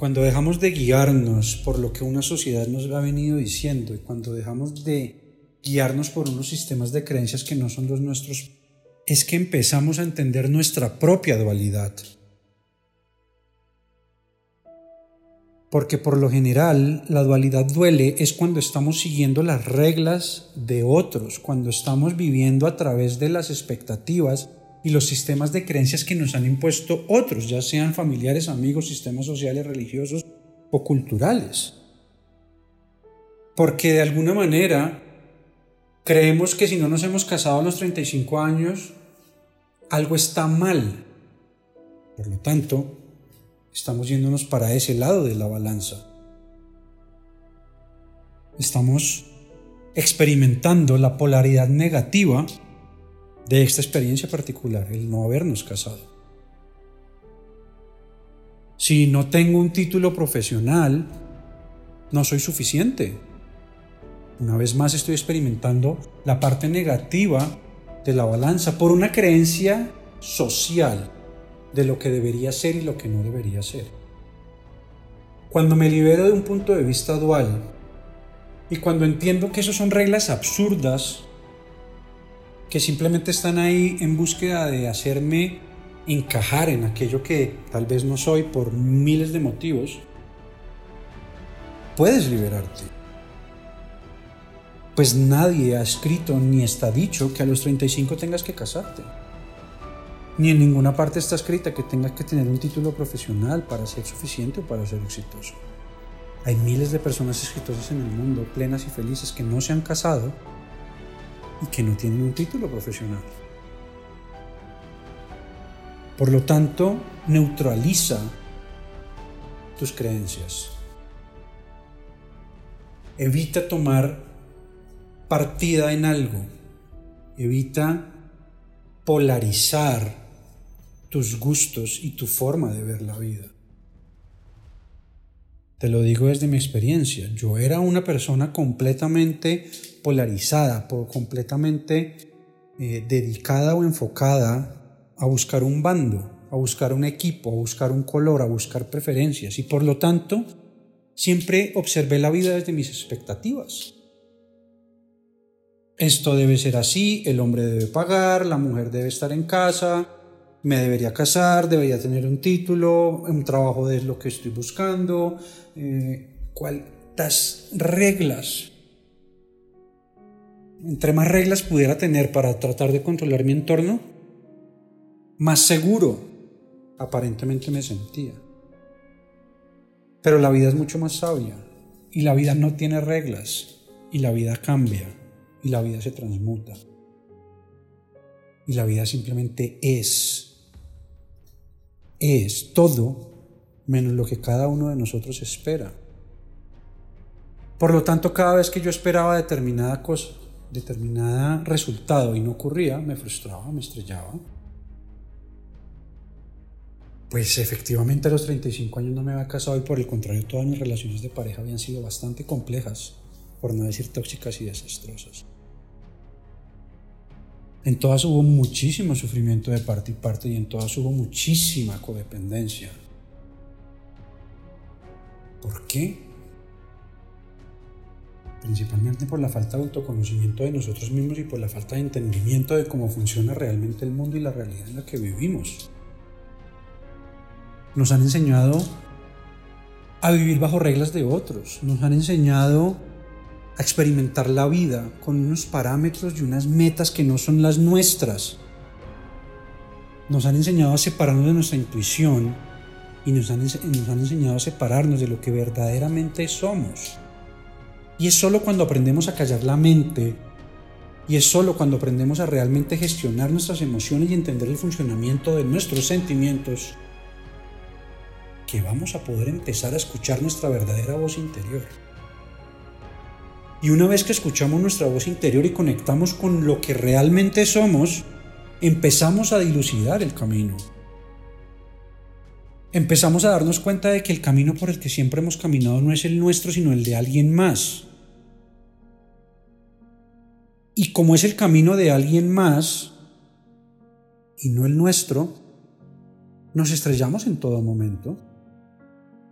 Cuando dejamos de guiarnos por lo que una sociedad nos ha venido diciendo y cuando dejamos de guiarnos por unos sistemas de creencias que no son los nuestros, es que empezamos a entender nuestra propia dualidad. Porque por lo general la dualidad duele es cuando estamos siguiendo las reglas de otros, cuando estamos viviendo a través de las expectativas y los sistemas de creencias que nos han impuesto otros, ya sean familiares, amigos, sistemas sociales, religiosos o culturales. Porque de alguna manera creemos que si no nos hemos casado a los 35 años, algo está mal. Por lo tanto, estamos yéndonos para ese lado de la balanza. Estamos experimentando la polaridad negativa de esta experiencia particular, el no habernos casado. Si no tengo un título profesional, no soy suficiente. Una vez más estoy experimentando la parte negativa de la balanza por una creencia social de lo que debería ser y lo que no debería ser. Cuando me libero de un punto de vista dual y cuando entiendo que eso son reglas absurdas que simplemente están ahí en búsqueda de hacerme encajar en aquello que tal vez no soy por miles de motivos, puedes liberarte. Pues nadie ha escrito ni está dicho que a los 35 tengas que casarte. Ni en ninguna parte está escrita que tengas que tener un título profesional para ser suficiente o para ser exitoso. Hay miles de personas exitosas en el mundo, plenas y felices, que no se han casado y que no tienen un título profesional. Por lo tanto, neutraliza tus creencias. Evita tomar partida en algo. Evita polarizar tus gustos y tu forma de ver la vida. Te lo digo desde mi experiencia. Yo era una persona completamente polarizada, completamente eh, dedicada o enfocada a buscar un bando, a buscar un equipo, a buscar un color, a buscar preferencias. Y por lo tanto, siempre observé la vida desde mis expectativas. Esto debe ser así, el hombre debe pagar, la mujer debe estar en casa, me debería casar, debería tener un título, un trabajo de lo que estoy buscando, eh, cuántas reglas. Entre más reglas pudiera tener para tratar de controlar mi entorno, más seguro aparentemente me sentía. Pero la vida es mucho más sabia y la vida no tiene reglas y la vida cambia y la vida se transmuta y la vida simplemente es es todo menos lo que cada uno de nosotros espera. Por lo tanto, cada vez que yo esperaba determinada cosa, determinado resultado y no ocurría, me frustraba, me estrellaba. Pues efectivamente a los 35 años no me había casado y por el contrario todas mis relaciones de pareja habían sido bastante complejas, por no decir tóxicas y desastrosas. En todas hubo muchísimo sufrimiento de parte y parte y en todas hubo muchísima codependencia. ¿Por qué? Principalmente por la falta de autoconocimiento de nosotros mismos y por la falta de entendimiento de cómo funciona realmente el mundo y la realidad en la que vivimos. Nos han enseñado a vivir bajo reglas de otros, nos han enseñado a experimentar la vida con unos parámetros y unas metas que no son las nuestras. Nos han enseñado a separarnos de nuestra intuición y nos han, nos han enseñado a separarnos de lo que verdaderamente somos. Y es solo cuando aprendemos a callar la mente y es solo cuando aprendemos a realmente gestionar nuestras emociones y entender el funcionamiento de nuestros sentimientos que vamos a poder empezar a escuchar nuestra verdadera voz interior. Y una vez que escuchamos nuestra voz interior y conectamos con lo que realmente somos, empezamos a dilucidar el camino. Empezamos a darnos cuenta de que el camino por el que siempre hemos caminado no es el nuestro, sino el de alguien más. Y como es el camino de alguien más y no el nuestro, nos estrellamos en todo momento.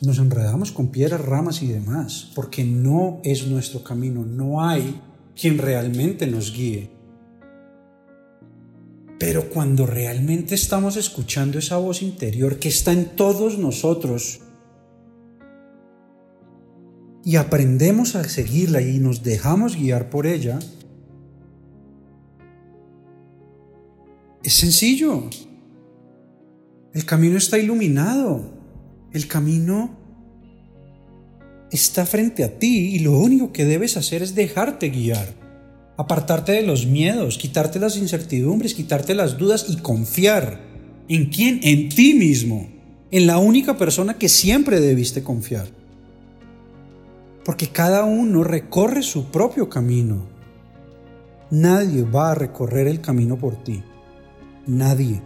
Nos enredamos con piedras, ramas y demás, porque no es nuestro camino, no hay quien realmente nos guíe. Pero cuando realmente estamos escuchando esa voz interior que está en todos nosotros y aprendemos a seguirla y nos dejamos guiar por ella, es sencillo. El camino está iluminado. El camino está frente a ti y lo único que debes hacer es dejarte guiar apartarte de los miedos, quitarte las incertidumbres, quitarte las dudas y confiar. ¿En quién? En ti mismo, en la única persona que siempre debiste confiar. Porque cada uno recorre su propio camino. Nadie va a recorrer el camino por ti. Nadie.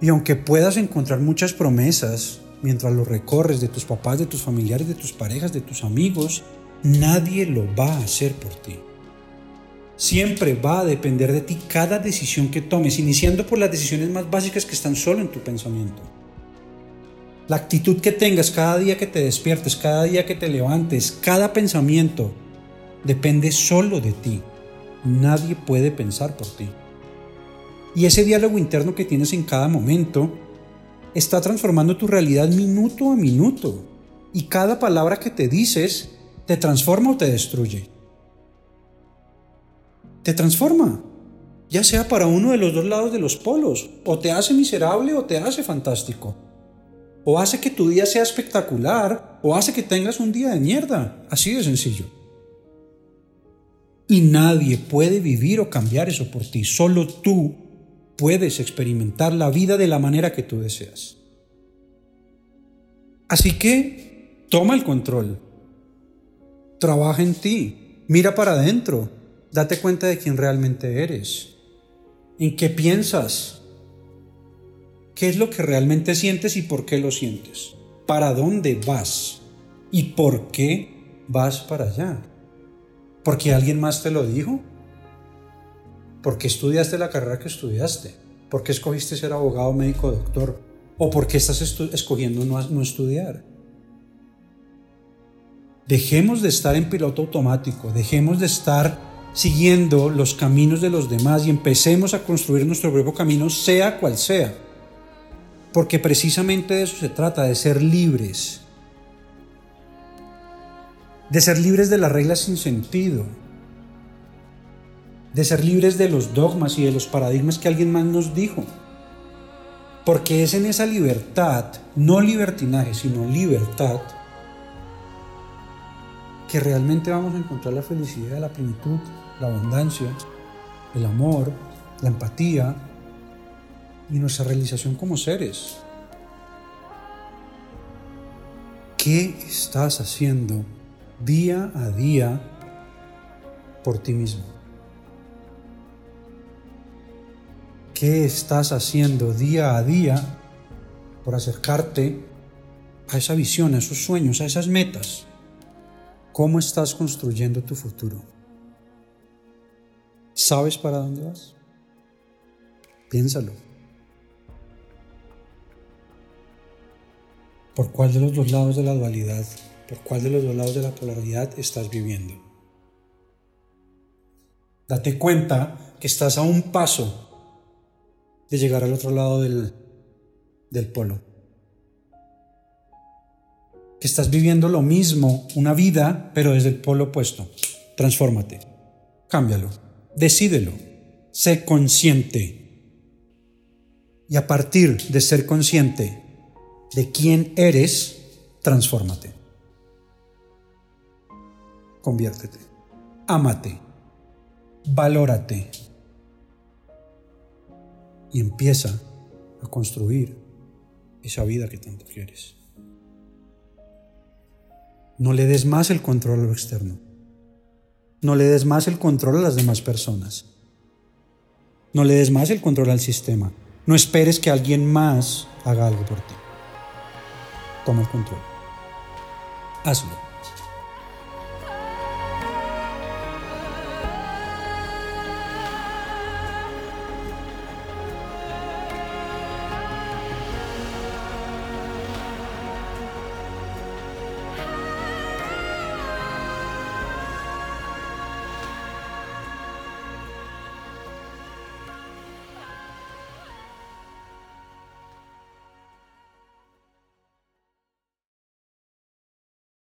Y aunque puedas encontrar muchas promesas mientras lo recorres de tus papás, de tus familiares, de tus parejas, de tus amigos, nadie lo va a hacer por ti. Siempre va a depender de ti cada decisión que tomes, iniciando por las decisiones más básicas que están solo en tu pensamiento. La actitud que tengas cada día que te despiertes, cada día que te levantes, cada pensamiento, depende solo de ti. Nadie puede pensar por ti. Y ese diálogo interno que tienes en cada momento está transformando tu realidad minuto a minuto. Y cada palabra que te dices te transforma o te destruye te transforma, ya sea para uno de los dos lados de los polos, o te hace miserable o te hace fantástico, o hace que tu día sea espectacular, o hace que tengas un día de mierda, así de sencillo. Y nadie puede vivir o cambiar eso por ti, solo tú puedes experimentar la vida de la manera que tú deseas. Así que toma el control, trabaja en ti, mira para adentro, Date cuenta de quién realmente eres. ¿En qué piensas? ¿Qué es lo que realmente sientes y por qué lo sientes? ¿Para dónde vas? ¿Y por qué vas para allá? ¿Porque alguien más te lo dijo? ¿Por qué estudiaste la carrera que estudiaste? ¿Por qué escogiste ser abogado, médico, doctor? ¿O por qué estás escogiendo no, estudiar? Dejemos de estar en piloto automático, dejemos de estar siguiendo los caminos de los demás y empecemos a construir nuestro propio camino, sea cual sea. Porque precisamente de eso se trata, de ser libres. De ser libres de las reglas sin sentido. De ser libres de los dogmas y de los paradigmas que alguien más nos dijo. Porque es en esa libertad, no libertinaje, sino libertad, que realmente vamos a encontrar la felicidad, la plenitud, la abundancia, el amor, la empatía y nuestra realización como seres. ¿Qué estás haciendo día a día por ti mismo? ¿Qué estás haciendo día a día por acercarte a esa visión, a esos sueños, a esas metas? ¿Cómo estás construyendo tu futuro? ¿Sabes para dónde vas? Piénsalo. ¿Por cuál de los dos lados de la dualidad, por cuál de los dos lados de la polaridad estás viviendo? Date cuenta que estás a un paso de llegar al otro lado del, del polo. Que estás viviendo lo mismo, una vida, pero desde el polo opuesto. Transfórmate, cámbialo, decídelo, sé consciente. Y a partir de ser consciente de quién eres, transfórmate. Conviértete, ámate, valórate y empieza a construir esa vida que tanto quieres. No le des más el control a lo externo. No le des más el control a las demás personas. No le des más el control al sistema. No esperes que alguien más haga algo por ti. Toma el control. Hazlo.